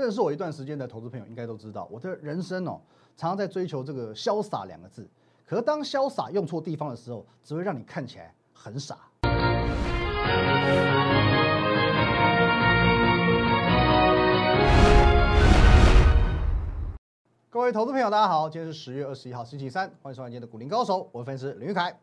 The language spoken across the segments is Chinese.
认识我一段时间的投资朋友应该都知道，我的人生哦，常常在追求这个潇洒两个字。可是当潇洒用错地方的时候，只会让你看起来很傻。各位投资朋友，大家好，今天是十月二十一号，星期三，欢迎收看今天的股林高手，我是分析师林玉凯。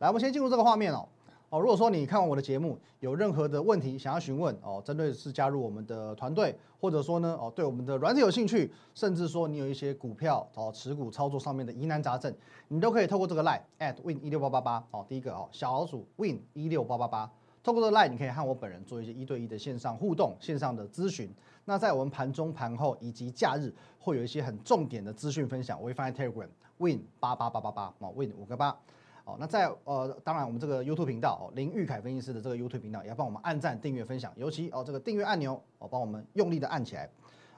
来，我们先进入这个画面哦。哦，如果说你看完我的节目，有任何的问题想要询问哦，针对是加入我们的团队，或者说呢哦，对我们的软体有兴趣，甚至说你有一些股票哦持股操作上面的疑难杂症，你都可以透过这个 line at win 一六八八八哦，第一个哦小老鼠 win 一六八八八，透过这个 line 你可以和我本人做一些一对一的线上互动、线上的咨询。那在我们盘中、盘后以及假日，会有一些很重点的资讯分享，我会放在 Telegram win 八八八八八哦，win 五个八。哦，那在呃，当然我们这个 YouTube 频道哦，林玉凯分析师的这个 YouTube 频道也要帮我们按赞、订阅、分享，尤其哦这个订阅按钮哦，帮我们用力的按起来。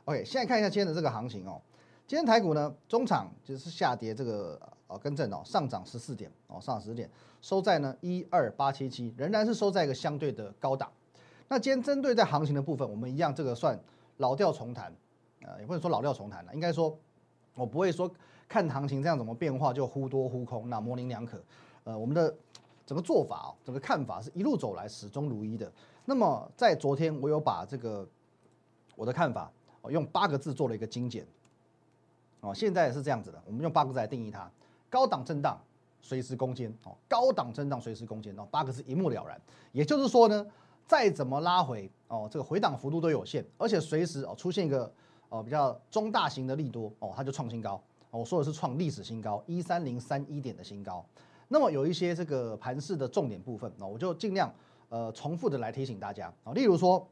OK，现在看一下今天的这个行情哦，今天台股呢中场就是下跌这个呃更正哦，上涨十四点哦，上涨十四点，收在呢一二八七七，仍然是收在一个相对的高档。那今天针对在行情的部分，我们一样这个算老调重弹，呃，也不能说老调重弹了，应该说我不会说。看行情这样怎么变化就忽多忽空，那模棱两可。呃，我们的整个做法哦，整个看法是一路走来始终如一的。那么在昨天我有把这个我的看法哦用八个字做了一个精简哦，现在是这样子的，我们用八个字来定义它：高档震荡，随时攻坚哦，高档震荡随时攻坚哦，八个字一目了然。也就是说呢，再怎么拉回哦，这个回档幅度都有限，而且随时哦出现一个哦比较中大型的利多哦，它就创新高。我说的是创历史新高一三零三一点的新高，那么有一些这个盘势的重点部分，那我就尽量呃重复的来提醒大家。啊，例如说，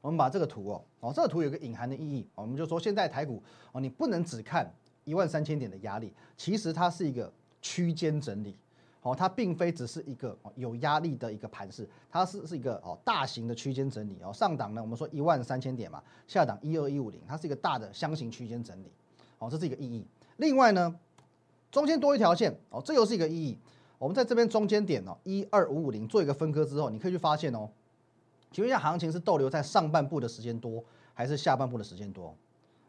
我们把这个图哦，哦这个图有个隐含的意义，我们就说现在台股哦，你不能只看一万三千点的压力，其实它是一个区间整理，哦它并非只是一个有压力的一个盘势，它是是一个哦大型的区间整理。哦，上档呢我们说一万三千点嘛，下档一二一五零，它是一个大的箱型区间整理。哦，这是一个意义。另外呢，中间多一条线，哦，这又是一个意义。我们在这边中间点哦，一二五五零做一个分割之后，你可以去发现哦，请问一下，行情是逗留在上半部的时间多，还是下半部的时间多？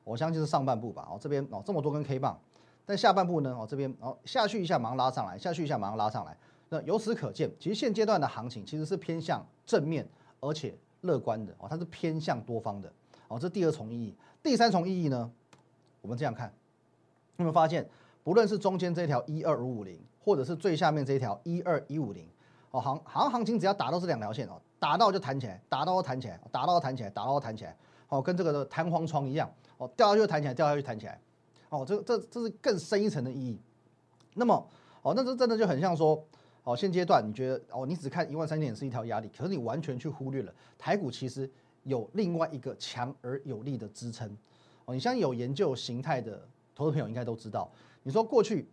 我相信是上半部吧。哦，这边哦这么多根 K 棒，但下半部呢？哦这边哦下去一下马上拉上来，下去一下马上拉上来。那由此可见，其实现阶段的行情其实是偏向正面而且乐观的哦，它是偏向多方的哦。这第二重意义，第三重意义呢？我们这样看，有没有发现，不论是中间这条一二五五零，或者是最下面这一条一二一五零，哦行行行情只要打到这两条线哦，打到就弹起来，打到弹起来，打到弹起来，打到弹起来，哦跟这个弹簧床一样，哦掉下去就弹起来，掉下去弹起来，哦这这这是更深一层的意义。那么哦那这真的就很像说，哦现阶段你觉得哦你只看一万三千点是一条压力，可是你完全去忽略了台股其实有另外一个强而有力的支撑。哦，你像有研究形态的投资朋友应该都知道，你说过去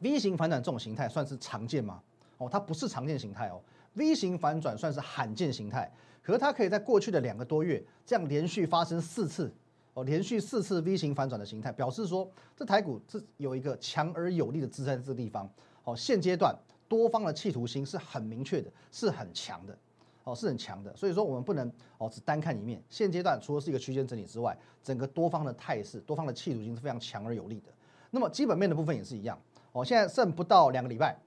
V 型反转这种形态算是常见吗？哦，它不是常见形态哦，V 型反转算是罕见形态，可是它可以在过去的两个多月这样连续发生四次，哦，连续四次 V 型反转的形态，表示说这台股是有一个强而有力的支撑这个地方，哦，现阶段多方的企图心是很明确的，是很强的。哦，是很强的，所以说我们不能哦只单看一面。现阶段除了是一个区间整理之外，整个多方的态势、多方的气度性是非常强而有力的。那么基本面的部分也是一样。哦，现在剩不到两个礼拜，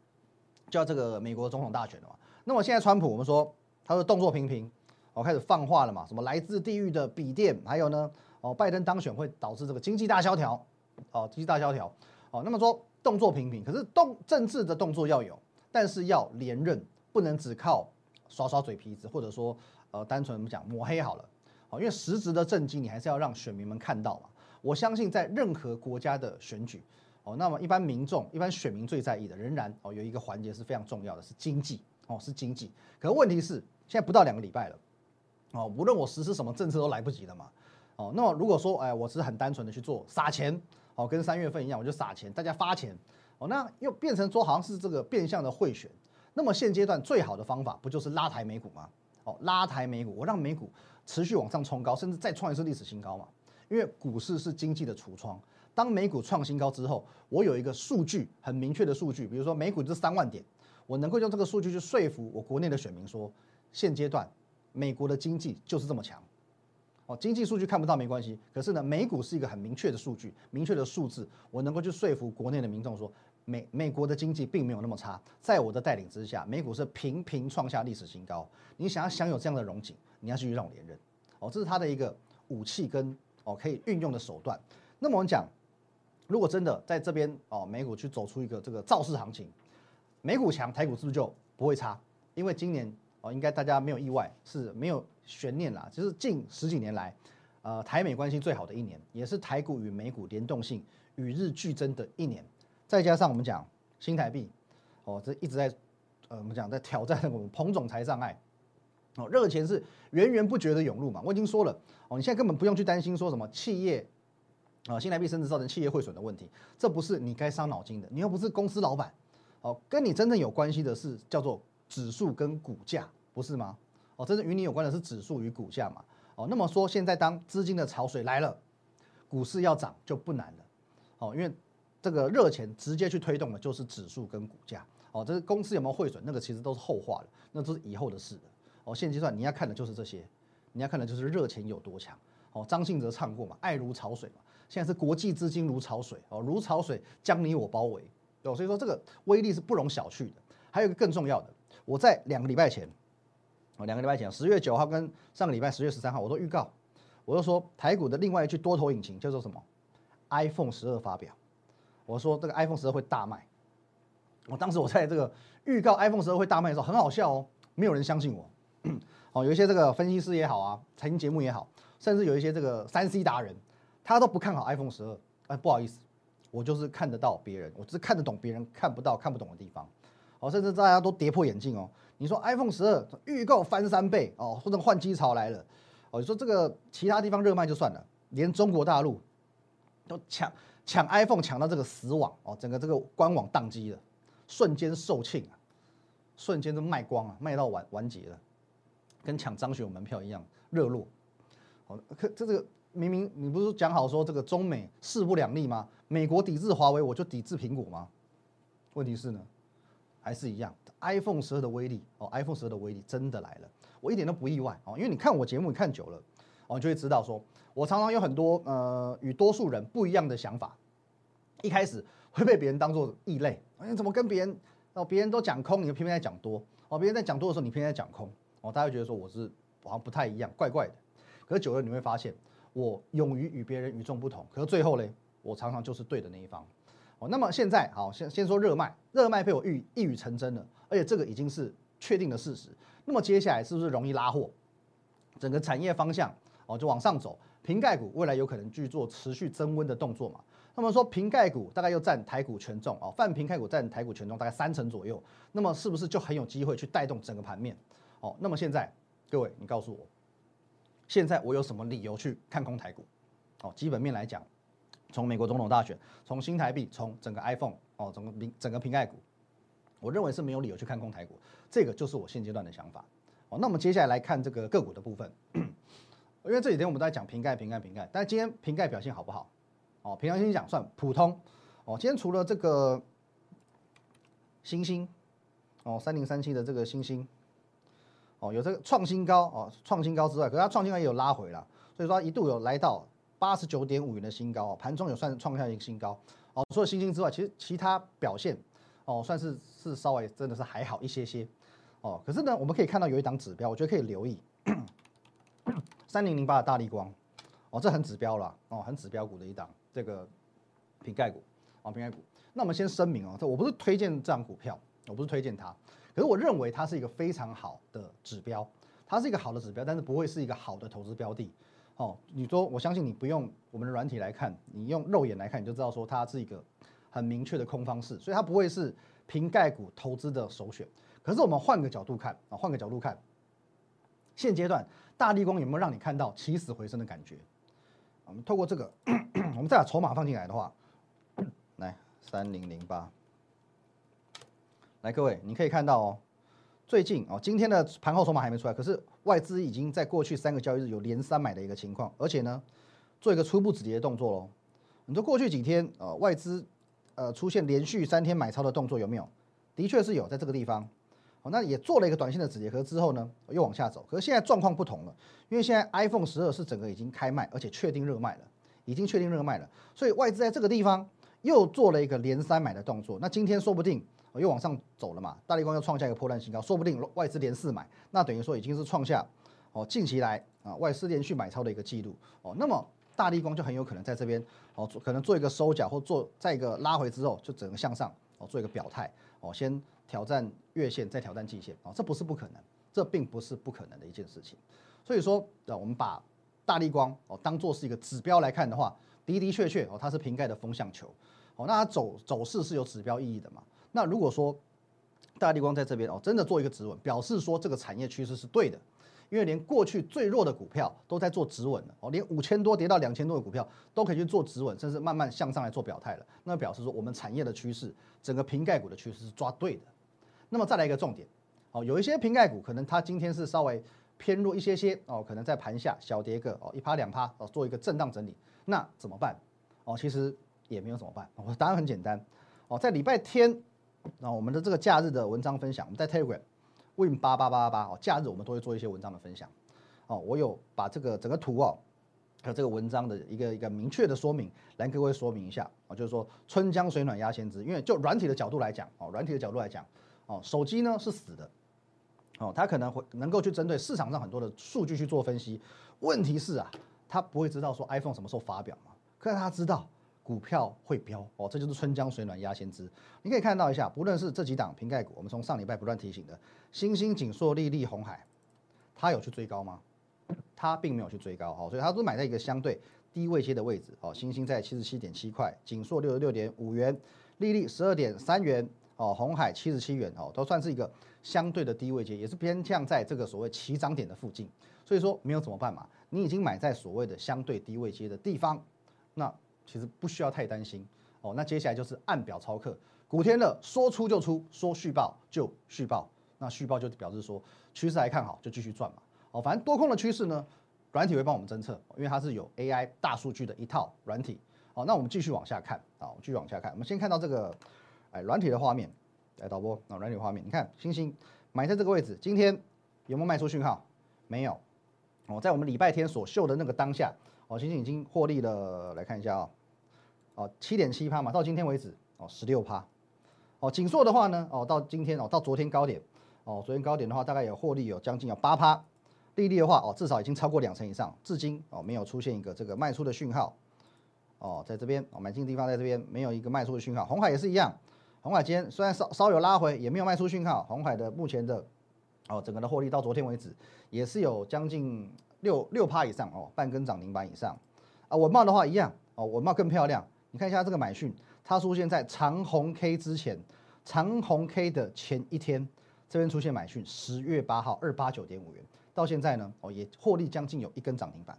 就要这个美国总统大选了嘛。那么现在川普我们说他的动作频频，哦开始放话了嘛，什么来自地狱的笔电，还有呢，哦拜登当选会导致这个经济大萧条，哦经济大萧条，哦那么说动作频频，可是动政治的动作要有，但是要连任，不能只靠。刷刷嘴皮子，或者说，呃，单纯我们讲抹黑好了，好，因为实质的政绩你还是要让选民们看到嘛。我相信在任何国家的选举，哦，那么一般民众、一般选民最在意的，仍然哦有一个环节是非常重要的，是经济，哦，是经济。可问题是现在不到两个礼拜了，哦，无论我实施什么政策都来不及了嘛，哦，那么如果说，哎，我只是很单纯的去做撒钱，哦，跟三月份一样，我就撒钱，大家发钱，哦，那又变成说好像是这个变相的贿选。那么现阶段最好的方法不就是拉抬美股吗？哦，拉抬美股，我让美股持续往上冲高，甚至再创一次历史新高嘛？因为股市是经济的橱窗，当美股创新高之后，我有一个数据很明确的数据，比如说美股是三万点，我能够用这个数据去说服我国内的选民说，现阶段美国的经济就是这么强，哦，经济数据看不到没关系，可是呢，美股是一个很明确的数据，明确的数字，我能够去说服国内的民众说，美美国的经济并没有那么差，在我的带领之下，美股是频频创下历史新高。你想要享有这样的荣景，你要继续让我连任，哦，这是他的一个武器跟哦可以运用的手段。那么我们讲，如果真的在这边哦，美股去走出一个这个造势行情，美股强，台股是不是就不会差？因为今年哦，应该大家没有意外，是没有。悬念啦，就是近十几年来，呃，台美关系最好的一年，也是台股与美股联动性与日俱增的一年。再加上我们讲新台币，哦，这一直在，呃，我们讲在挑战我们彭总裁障碍，哦，热钱是源源不绝的涌入嘛。我已经说了，哦，你现在根本不用去担心说什么企业，啊，新台币升值造成企业汇损的问题，这不是你该伤脑筋的。你又不是公司老板，哦，跟你真正有关系的是叫做指数跟股价，不是吗？哦，真正与你有关的是指数与股价嘛？哦，那么说现在当资金的潮水来了，股市要涨就不难了。哦，因为这个热钱直接去推动的就是指数跟股价。哦，这是公司有没有汇损，那个其实都是后话了，那都是以后的事了。哦，现阶段你要看的就是这些，你要看的就是热钱有多强。哦，张信哲唱过嘛，爱如潮水嘛。现在是国际资金如潮水，哦，如潮水将你我包围。哦，所以说这个威力是不容小觑的。还有一个更重要的，我在两个礼拜前。哦，两个礼拜前，十月九号跟上个礼拜十月十三号，我都预告，我就说台股的另外一句多头引擎叫做什么？iPhone 十二发表，我说这个 iPhone 十二会大卖。我当时我在这个预告 iPhone 十二会大卖的时候，很好笑哦，没有人相信我。哦，有一些这个分析师也好啊，财经节目也好，甚至有一些这个三 C 达人，他都不看好 iPhone 十二。哎，不好意思，我就是看得到别人，我只是看得懂别人看不到、看不懂的地方。哦，甚至大家都跌破眼镜哦。你说 iPhone 十二预购翻三倍哦，或者换机潮来了哦。你说这个其他地方热卖就算了，连中国大陆都抢抢 iPhone 抢到这个死网哦，整个这个官网宕机了，瞬间售罄啊，瞬间都卖光啊，卖到完完结了，跟抢张学友门票一样热络。哦，可这个明明你不是讲好说这个中美势不两立吗？美国抵制华为，我就抵制苹果吗？问题是呢，还是一样。iPhone 十二的威力哦，iPhone 十二的威力真的来了，我一点都不意外哦，因为你看我节目你看久了哦，就会知道说，我常常有很多呃与多数人不一样的想法，一开始会被别人当做异类，你怎么跟别人哦，别人都讲空，你偏偏在讲多哦，别人在讲多的时候，你偏偏在讲空哦，大家会觉得说我是好像不太一样，怪怪的，可是久了你会发现，我勇于与别人与众不同，可是最后嘞，我常常就是对的那一方。哦，那么现在好，先先说热卖，热卖被我预一语成真了，而且这个已经是确定的事实。那么接下来是不是容易拉货？整个产业方向哦就往上走，瓶盖股未来有可能去做持续增温的动作嘛？那么说瓶盖股大概又占台股权重哦，泛瓶盖股占台股权重大概三成左右，那么是不是就很有机会去带动整个盘面？哦，那么现在各位你告诉我，现在我有什么理由去看空台股？哦，基本面来讲。从美国总统大选，从新台币，从整个 iPhone 哦，整个整个瓶盖股，我认为是没有理由去看空台股，这个就是我现阶段的想法。哦，那我们接下来来看这个个股的部分，因为这几天我们都在讲瓶盖、瓶盖、瓶盖，但是今天瓶盖表现好不好？哦，平常心讲算普通。哦，今天除了这个星星，哦，三零三七的这个星星，哦，有这个创新高哦，创新高之外，可是它创新高也有拉回了，所以说一度有来到。八十九点五元的新高，盘中有算创下一个新高哦。除了星星之外，其实其他表现哦，算是是稍微真的是还好一些些哦。可是呢，我们可以看到有一档指标，我觉得可以留意三零零八的大力光哦，这很指标了哦，很指标股的一档这个瓶盖股哦，瓶盖股。那我们先声明哦，这我不是推荐这档股票，我不是推荐它，可是我认为它是一个非常好的指标，它是一个好的指标，但是不会是一个好的投资标的。哦，你说我相信你不用我们的软体来看，你用肉眼来看，你就知道说它是一个很明确的空方式，所以它不会是瓶盖股投资的首选。可是我们换个角度看啊，换个角度看，现阶段大立光有没有让你看到起死回生的感觉？我们透过这个，我们再把筹码放进来的话，来三零零八，来各位你可以看到哦。最近哦，今天的盘后筹码还没出来，可是外资已经在过去三个交易日有连三买的一个情况，而且呢，做一个初步止跌的动作喽。你说过去几天呃，外资呃出现连续三天买超的动作有没有？的确是有，在这个地方那也做了一个短线的止跌，可是之后呢又往下走。可是现在状况不同了，因为现在 iPhone 十二是整个已经开卖，而且确定热卖了，已经确定热卖了，所以外资在这个地方又做了一个连三买的动作。那今天说不定又往上走了嘛，大力光又创下一个破烂新高，说不定外资连四买，那等于说已经是创下哦近期来啊外资连续买超的一个记录哦。那么大力光就很有可能在这边哦，可能做一个收脚或做再一个拉回之后，就整个向上哦做一个表态哦，先。挑战月线，再挑战季线啊，这不是不可能，这并不是不可能的一件事情。所以说，啊，我们把大力光哦当做是一个指标来看的话，的的确确哦，它是瓶盖的风向球哦，那它走走势是有指标意义的嘛？那如果说大力光在这边哦，真的做一个止稳，表示说这个产业趋势是对的，因为连过去最弱的股票都在做止稳了哦，连五千多跌到两千多的股票都可以去做止稳，甚至慢慢向上来做表态了，那表示说我们产业的趋势，整个瓶盖股的趋势是抓对的。那么再来一个重点，哦，有一些瓶盖股可能它今天是稍微偏弱一些些哦，可能在盘下小跌个哦一趴两趴哦，做一个震荡整理，那怎么办？哦，其实也没有怎么办，我答案很简单哦，在礼拜天那我们的这个假日的文章分享，我们在 Telegram Win 八八八八八哦，假日我们都会做一些文章的分享哦，我有把这个整个图哦和这个文章的一个一个明确的说明来跟各位说明一下哦，就是说春江水暖鸭先知，因为就软体的角度来讲哦，软体的角度来讲。哦，手机呢是死的，哦，它可能会能够去针对市场上很多的数据去做分析。问题是啊，它不会知道说 iPhone 什么时候发表嘛？可是它知道股票会飙哦，这就是春江水暖鸭先知。你可以看到一下，不论是这几档瓶盖股，我们从上礼拜不断提醒的星星、锦硕、丽丽、红海，它有去追高吗？它并没有去追高，哦，所以它都买在一个相对低位阶的位置。哦，星星在七十七点七块，锦硕六十六点五元，丽丽十二点三元。哦，红海七十七元哦，都算是一个相对的低位阶，也是偏向在这个所谓起涨点的附近。所以说没有怎么办嘛？你已经买在所谓的相对低位阶的地方，那其实不需要太担心哦。那接下来就是按表操课，古天乐说出就出，说续报就续报，那续报就表示说趋势还看好，就继续赚嘛。哦，反正多空的趋势呢，软体会帮我们侦测，因为它是有 AI 大数据的一套软体。哦，那我们继续往下看啊，继续往下看，我们先看到这个。哎，软体的画面，来导播啊，软体画面，你看星星买在这个位置，今天有没有卖出讯号？没有。哦，在我们礼拜天所秀的那个当下，哦，星星已经获利了，来看一下啊，哦，七点七趴嘛，到今天为止，哦，十六趴。哦，锦硕的话呢，哦，到今天哦，到昨天高点，哦，昨天高点的话，大概有获利有将近有八趴。利率的话，哦，至少已经超过两成以上，至今哦，没有出现一个这个卖出的讯号。哦，在这边，哦，买进地方在这边，没有一个卖出的讯号。红海也是一样。红海今天虽然稍稍有拉回，也没有卖出讯号。红海的目前的哦，整个的获利到昨天为止也是有将近六六趴以上哦，半根涨停板以上。啊，文茂的话一样哦，文茂更漂亮。你看一下这个买讯，它出现在长红 K 之前，长红 K 的前一天，这边出现买讯，十月八号二八九点五元，到现在呢哦也获利将近有一根涨停板，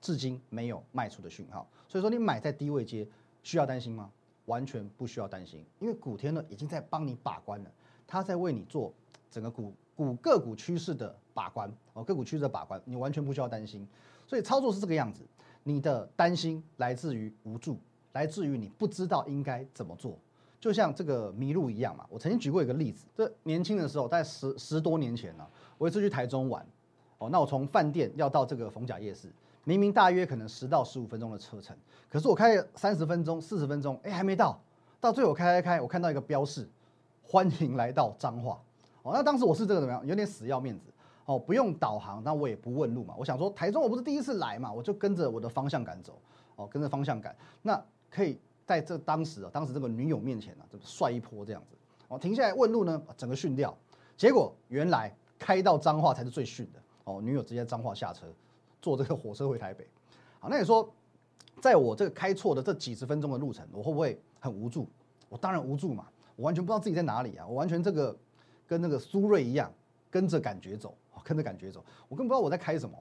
至今没有卖出的讯号。所以说你买在低位接，需要担心吗？完全不需要担心，因为古天乐已经在帮你把关了，他在为你做整个股股个股趋势的把关哦，个股趋势的把关，你完全不需要担心。所以操作是这个样子，你的担心来自于无助，来自于你不知道应该怎么做，就像这个迷路一样嘛。我曾经举过一个例子，这年轻的时候，在十十多年前呢，我一次去台中玩，哦，那我从饭店要到这个逢甲夜市。明明大约可能十到十五分钟的车程，可是我开了三十分钟、四十分钟，哎，还没到。到最后开开开，我看到一个标示，欢迎来到彰化。哦，那当时我是这个怎么样？有点死要面子。哦，不用导航，那我也不问路嘛。我想说，台中我不是第一次来嘛，我就跟着我的方向感走。哦，跟着方向感，那可以在这当时啊，当时这个女友面前啊，就帅一波这样子。哦，停下来问路呢，整个训掉。结果原来开到彰化才是最训的。哦，女友直接彰化下车。坐这个火车回台北，好，那你说，在我这个开错的这几十分钟的路程，我会不会很无助？我当然无助嘛，我完全不知道自己在哪里啊，我完全这个跟那个苏瑞一样，跟着感觉走，跟着感觉走，我根本不知道我在开什么。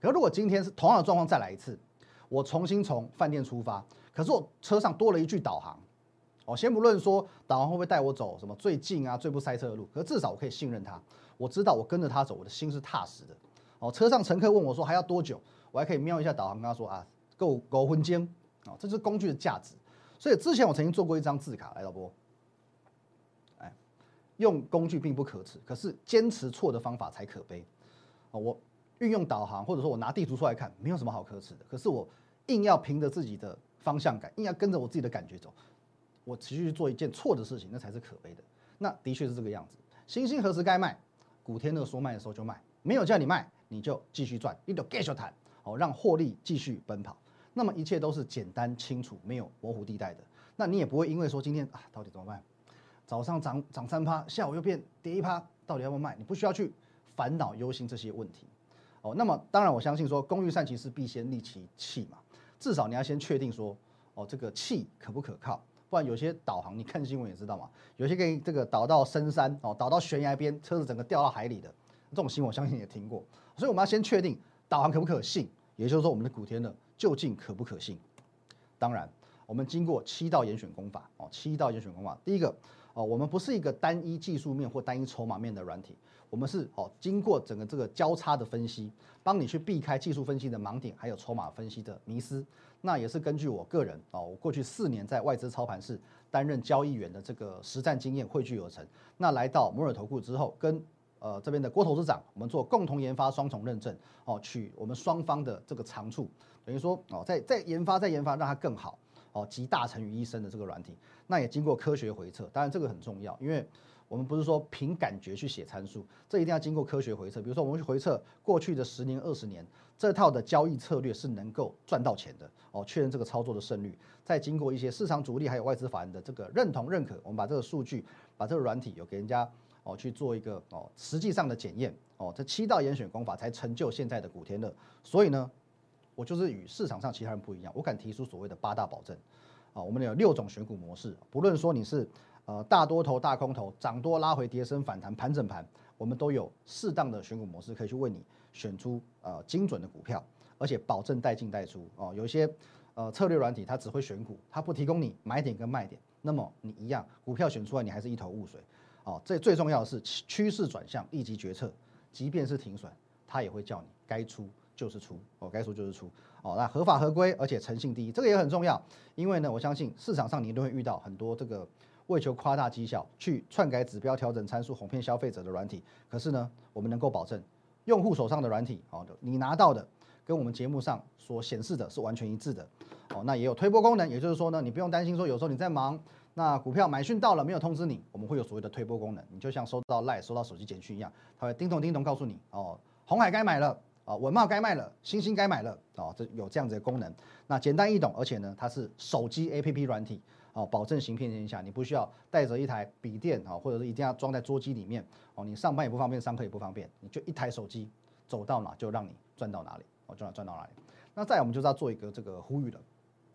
可是如果今天是同样的状况再来一次，我重新从饭店出发，可是我车上多了一句导航，哦，先不论说导航会不会带我走什么最近啊、最不塞车的路，可是至少我可以信任他，我知道我跟着他走，我的心是踏实的。哦，车上乘客问我说还要多久？我还可以瞄一下导航，跟他说啊，够够分间。哦，这是工具的价值。所以之前我曾经做过一张字卡，来导播，哎，用工具并不可耻，可是坚持错的方法才可悲。哦，我运用导航，或者说我拿地图出来看，没有什么好可耻的。可是我硬要凭着自己的方向感，硬要跟着我自己的感觉走，我持续做一件错的事情，那才是可悲的。那的确是这个样子。星星何时该卖？古天乐说卖的时候就卖，没有叫你卖，你就继续赚，你就继续谈，哦，让获利继续奔跑。那么一切都是简单清楚，没有模糊地带的。那你也不会因为说今天啊，到底怎么办？早上涨涨三趴，下午又变跌一趴，到底要不要卖？你不需要去烦恼忧心这些问题。哦，那么当然我相信说，工欲善其事，必先利其器嘛。至少你要先确定说，哦，这个器可不可靠？不然有些导航，你看新闻也知道嘛，有些给这个导到深山哦，导到悬崖边，车子整个掉到海里的这种新闻，我相信也听过。所以我们要先确定导航可不可信，也就是说我们的古天乐究竟可不可信？当然。我们经过七道严选功法哦，七道严选功法。第一个哦，我们不是一个单一技术面或单一筹码面的软体，我们是哦，经过整个这个交叉的分析，帮你去避开技术分析的盲点，还有筹码分析的迷失。那也是根据我个人哦，我过去四年在外资操盘室担任交易员的这个实战经验汇聚而成。那来到摩尔投顾之后，跟呃这边的郭投资长，我们做共同研发双重认证哦，取我们双方的这个长处，等于说哦，在在研发在研发，让它更好。哦，集大成于一身的这个软体，那也经过科学回测，当然这个很重要，因为我们不是说凭感觉去写参数，这一定要经过科学回测。比如说，我们去回测过去的十年、二十年，这套的交易策略是能够赚到钱的。哦，确认这个操作的胜率，再经过一些市场主力还有外资法人的这个认同认可，我们把这个数据，把这个软体有给人家哦去做一个哦实际上的检验。哦，这七道严选功法才成就现在的古天乐。所以呢。我就是与市场上其他人不一样，我敢提出所谓的八大保证，啊，我们有六种选股模式，不论说你是呃大多头、大空头、涨多拉回、跌升反弹、盘整盘，我们都有适当的选股模式可以去为你选出呃精准的股票，而且保证带进带出哦。有一些呃策略软体它只会选股，它不提供你买点跟卖点，那么你一样股票选出来你还是一头雾水哦。这最重要的是趋势转向立即决策，即便是停损，它也会叫你该出。就是出哦，该出就是出哦。那合法合规，而且诚信第一，这个也很重要。因为呢，我相信市场上你都会遇到很多这个为求夸大绩效去篡改指标、调整参数、哄骗消费者的软体。可是呢，我们能够保证用户手上的软体哦，你拿到的跟我们节目上所显示的是完全一致的哦。那也有推波功能，也就是说呢，你不用担心说有时候你在忙，那股票买讯到了没有通知你，我们会有所谓的推波功能。你就像收到赖、收到手机简讯一样，它会叮咚叮咚告诉你哦，红海该买了。啊，文茂该卖了，星星该买了，哦，这有这样子的功能，那简单易懂，而且呢，它是手机 APP 软体，哦，保证行骗天下，你不需要带着一台笔电，啊，或者是一定要装在桌机里面，哦，你上班也不方便，上课也不方便，你就一台手机，走到哪就让你赚到哪里，哦，就让赚到哪里。那再我们就是要做一个这个呼吁了，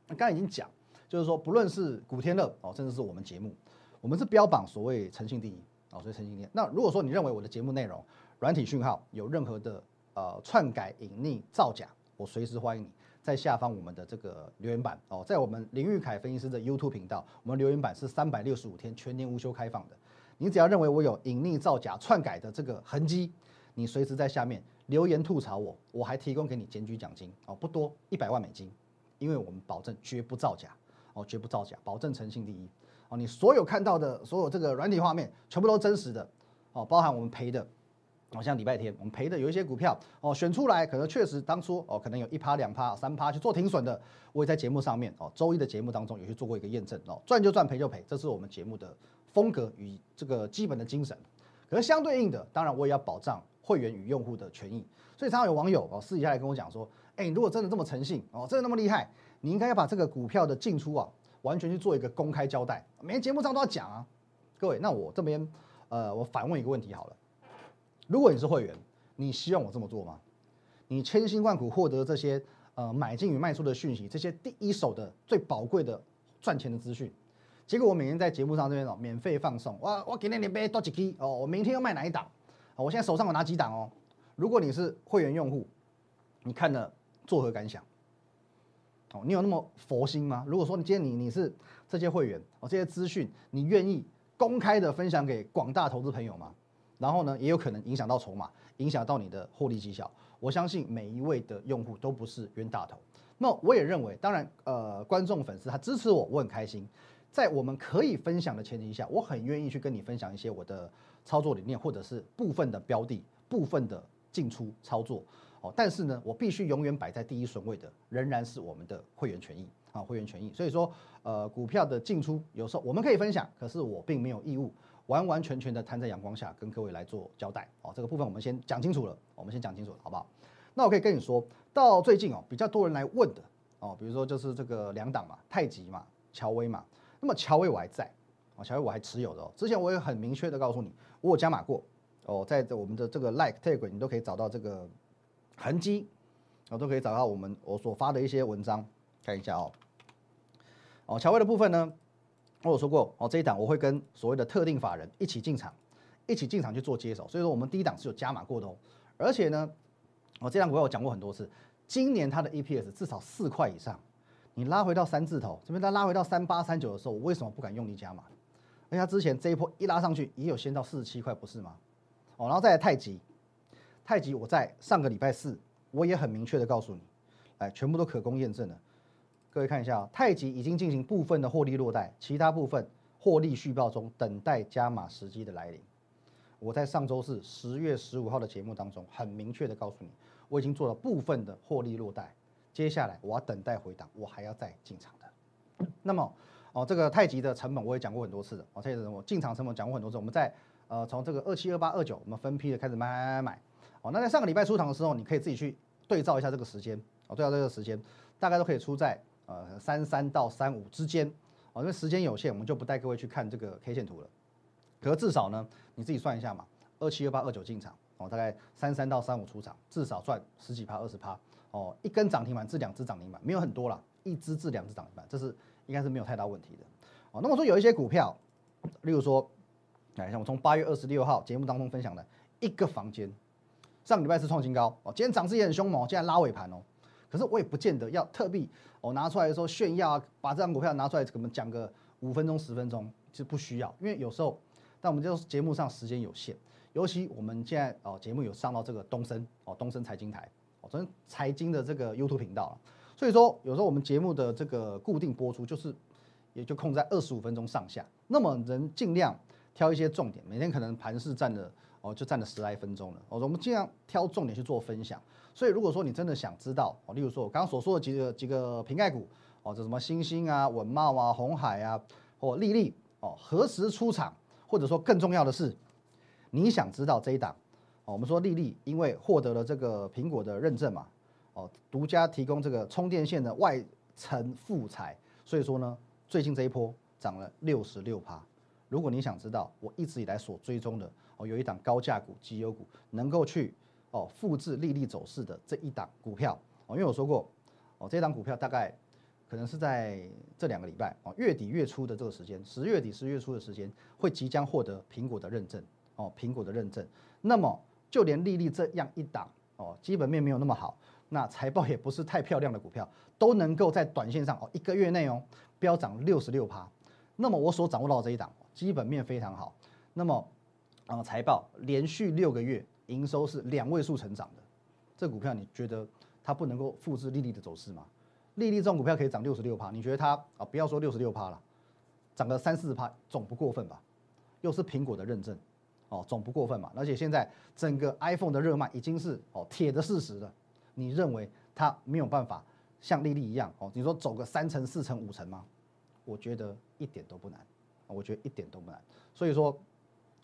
那刚才已经讲，就是说不论是古天乐，哦，甚至是我们节目，我们是标榜所谓诚信第一，哦，所以诚信第一。那如果说你认为我的节目内容、软体讯号有任何的，呃，篡改、隐匿、造假，我随时欢迎你在下方我们的这个留言板哦，在我们林玉凯分析师的 YouTube 频道，我们留言板是三百六十五天全年无休开放的。你只要认为我有隐匿、造假、篡改的这个痕迹，你随时在下面留言吐槽我，我还提供给你检举奖金哦，不多，一百万美金，因为我们保证绝不造假哦，绝不造假，保证诚信第一哦。你所有看到的所有这个软体画面，全部都真实的哦，包含我们赔的。哦像礼拜天我们赔的有一些股票哦，选出来可能确实当初哦，可能有一趴两趴三趴去做停损的，我也在节目上面哦，周一的节目当中有去做过一个验证哦，赚就赚赔就赔，这是我们节目的风格与这个基本的精神。可是相对应的，当然我也要保障会员与用户的权益，所以常常有网友哦私底下来跟我讲说，哎，如果真的这么诚信哦，真的那么厉害，你应该要把这个股票的进出啊，完全去做一个公开交代，每天节目上都要讲啊。各位，那我这边呃，我反问一个问题好了。如果你是会员，你希望我这么做吗？你千辛万苦获得这些呃买进与卖出的讯息，这些第一手的最宝贵的赚钱的资讯，结果我每天在节目上这边哦免费放送，我我给你两杯多几滴哦，我明天要卖哪一档？我现在手上有哪几档哦？如果你是会员用户，你看了作何感想？你有那么佛心吗？如果说你今天你你是这些会员哦，这些资讯你愿意公开的分享给广大投资朋友吗？然后呢，也有可能影响到筹码，影响到你的获利绩效。我相信每一位的用户都不是冤大头。那我也认为，当然，呃，观众粉丝他支持我，我很开心。在我们可以分享的前提下，我很愿意去跟你分享一些我的操作理念，或者是部分的标的、部分的进出操作。哦，但是呢，我必须永远摆在第一顺位的，仍然是我们的会员权益啊，会员权益。所以说，呃，股票的进出有时候我们可以分享，可是我并没有义务完完全全的摊在阳光下跟各位来做交代。哦，这个部分我们先讲清楚了，我们先讲清楚了，好不好？那我可以跟你说到最近哦，比较多人来问的哦，比如说就是这个两档嘛，太极嘛，乔威嘛。那么乔威我还在，哦，乔威我还持有的哦。之前我也很明确的告诉你，我有加码过哦，在我们的这个 Like Telegram 你都可以找到这个。痕迹，我都可以找到我们我所发的一些文章，看一下哦。哦，乔威的部分呢，我有说过哦，这一档我会跟所谓的特定法人一起进场，一起进场去做接手，所以说我们第一档是有加码过的哦。而且呢，我这档股票我讲过很多次，今年它的 EPS 至少四块以上，你拉回到三字头，这边它拉回到三八三九的时候，我为什么不敢用力加码？因为它之前这一波一拉上去，也有先到四十七块，不是吗？哦，然后再来太极。太极，我在上个礼拜四，我也很明确的告诉你，哎，全部都可供验证的。各位看一下啊，太极已经进行部分的获利落袋，其他部分获利续报中，等待加码时机的来临。我在上周四十月十五号的节目当中，很明确的告诉你，我已经做了部分的获利落袋，接下来我要等待回档，我还要再进场的。那么，哦，这个太极的成本我也讲过很多次的，哦，太极的我进场成本讲过很多次，我们在呃从这个二七二八二九，我们分批的开始买买买买。哦，那在上个礼拜出场的时候，你可以自己去对照一下这个时间，哦，对照这个时间，大概都可以出在呃三三到三五之间，哦，因为时间有限，我们就不带各位去看这个 K 线图了。可是至少呢，你自己算一下嘛，二七二八二九进场，哦，大概三三到三五出场，至少赚十几趴二十趴，哦，一根涨停板至两只涨停板，没有很多啦，一只至两只涨停板，这是应该是没有太大问题的。哦，那么说有一些股票，例如说，来像我从八月二十六号节目当中分享的一个房间。上礼拜是创新高哦，今天涨势也很凶猛，现在拉尾盘哦。可是我也不见得要特地哦拿出来的时候炫耀啊，把这张股票拿出来，可能讲个五分钟十分钟，其实不需要，因为有时候，但我们就节目上时间有限，尤其我们现在哦节目有上到这个东升哦东升财经台哦，昨天财经的这个 YouTube 频道所以说有时候我们节目的这个固定播出就是也就控在二十五分钟上下，那么人尽量挑一些重点，每天可能盘势占的。哦，就占了十来分钟了。哦，我们尽量挑重点去做分享。所以，如果说你真的想知道，哦，例如说我刚刚所说的几个几个瓶盖股，哦，这什么星星啊、稳茂啊、红海啊，或丽丽，哦，何时出场？或者说更重要的是，你想知道这一档，哦，我们说丽丽因为获得了这个苹果的认证嘛，哦，独家提供这个充电线的外层覆材，所以说呢，最近这一波涨了六十六趴。如果你想知道我一直以来所追踪的，有一档高价股、绩优股，能够去哦复制利率走势的这一档股票哦，因为我说过哦，这档股票大概可能是在这两个礼拜哦，月底月初的这个时间，十月底十月初的时间，会即将获得苹果的认证哦，苹果的认证。那么就连利率这样一档哦，基本面没有那么好，那财报也不是太漂亮的股票，都能够在短线上哦一个月内哦飙涨六十六趴。那么我所掌握到这一档基本面非常好，那么。啊，财报连续六个月营收是两位数成长的，这股票你觉得它不能够复制利率的走势吗？利率这种股票可以涨六十六趴，你觉得它啊，不要说六十六趴了，涨个三四十趴总不过分吧？又是苹果的认证，哦，总不过分嘛。而且现在整个 iPhone 的热卖已经是哦铁的事实了，你认为它没有办法像利率一样哦？你说走个三成、四成、五成吗？我觉得一点都不难，我觉得一点都不难。所以说。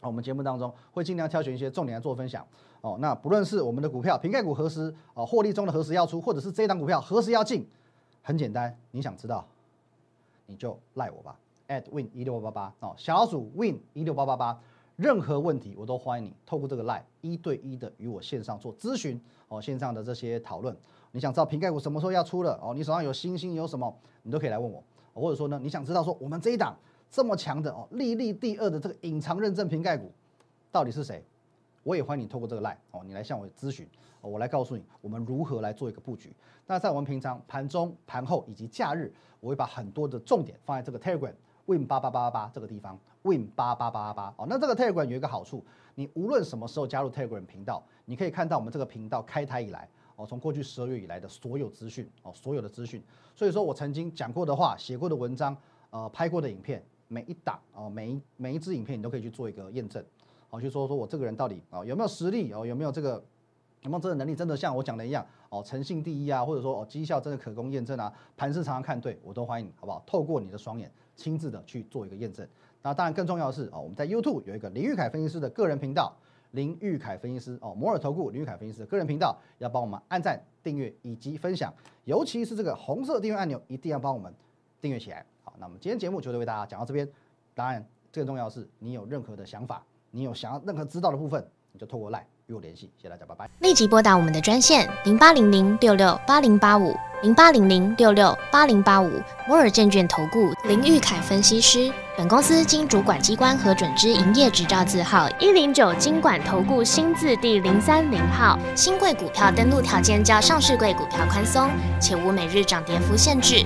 我们节目当中会尽量挑选一些重点来做分享哦。那不论是我们的股票瓶盖股何时哦获利中的何时要出，或者是这一档股票何时要进，很简单，你想知道，你就赖我吧，at win 一六八八八哦，小组 win 一六八八八，任何问题我都欢迎你透过这个赖一对一的与我线上做咨询哦，线上的这些讨论，你想知道瓶盖股什么时候要出了哦，你手上有星星有什么，你都可以来问我，或者说呢，你想知道说我们这一档。这么强的哦，历历第二的这个隐藏认证瓶盖股，到底是谁？我也欢迎你透过这个 line 哦，你来向我咨询，我来告诉你我们如何来做一个布局。那在我们平常盘中、盘后以及假日，我会把很多的重点放在这个 Telegram Win 八八八八八这个地方，Win 八八八八八哦。那这个 Telegram 有一个好处，你无论什么时候加入 Telegram 频道，你可以看到我们这个频道开台以来哦，从过去十二月以来的所有资讯哦，所有的资讯。所以说我曾经讲过的话、写过的文章。呃拍过的影片，每一档哦，每一每一支影片你都可以去做一个验证，好，去说说我这个人到底哦有没有实力哦，有没有这个有没有这个能力，真的像我讲的一样哦，诚信第一啊，或者说哦绩效真的可供验证啊，盘市常常看对，我都欢迎，好不好？透过你的双眼亲自的去做一个验证。那当然更重要的是哦，我们在 YouTube 有一个林玉凯分析师的个人频道，林玉凯分析师哦，摩尔投顾林玉凯分析师的个人频道，要帮我们按赞、订阅以及分享，尤其是这个红色订阅按钮，一定要帮我们订阅起来。好，那么今天节目就为大家讲到这边。当然，最重要的是，你有任何的想法，你有想要任何知道的部分，你就透过 LINE 与我联系。谢谢大家，拜拜。立即拨打我们的专线零八零零六六八零八五零八零零六六八零八五摩尔证券投顾林玉凯分析师。本公司经主管机关核准之营业执照字号一零九金管投顾新字第零三零号。新贵股票登录条件较上市贵股票宽松，且无每日涨跌幅限制。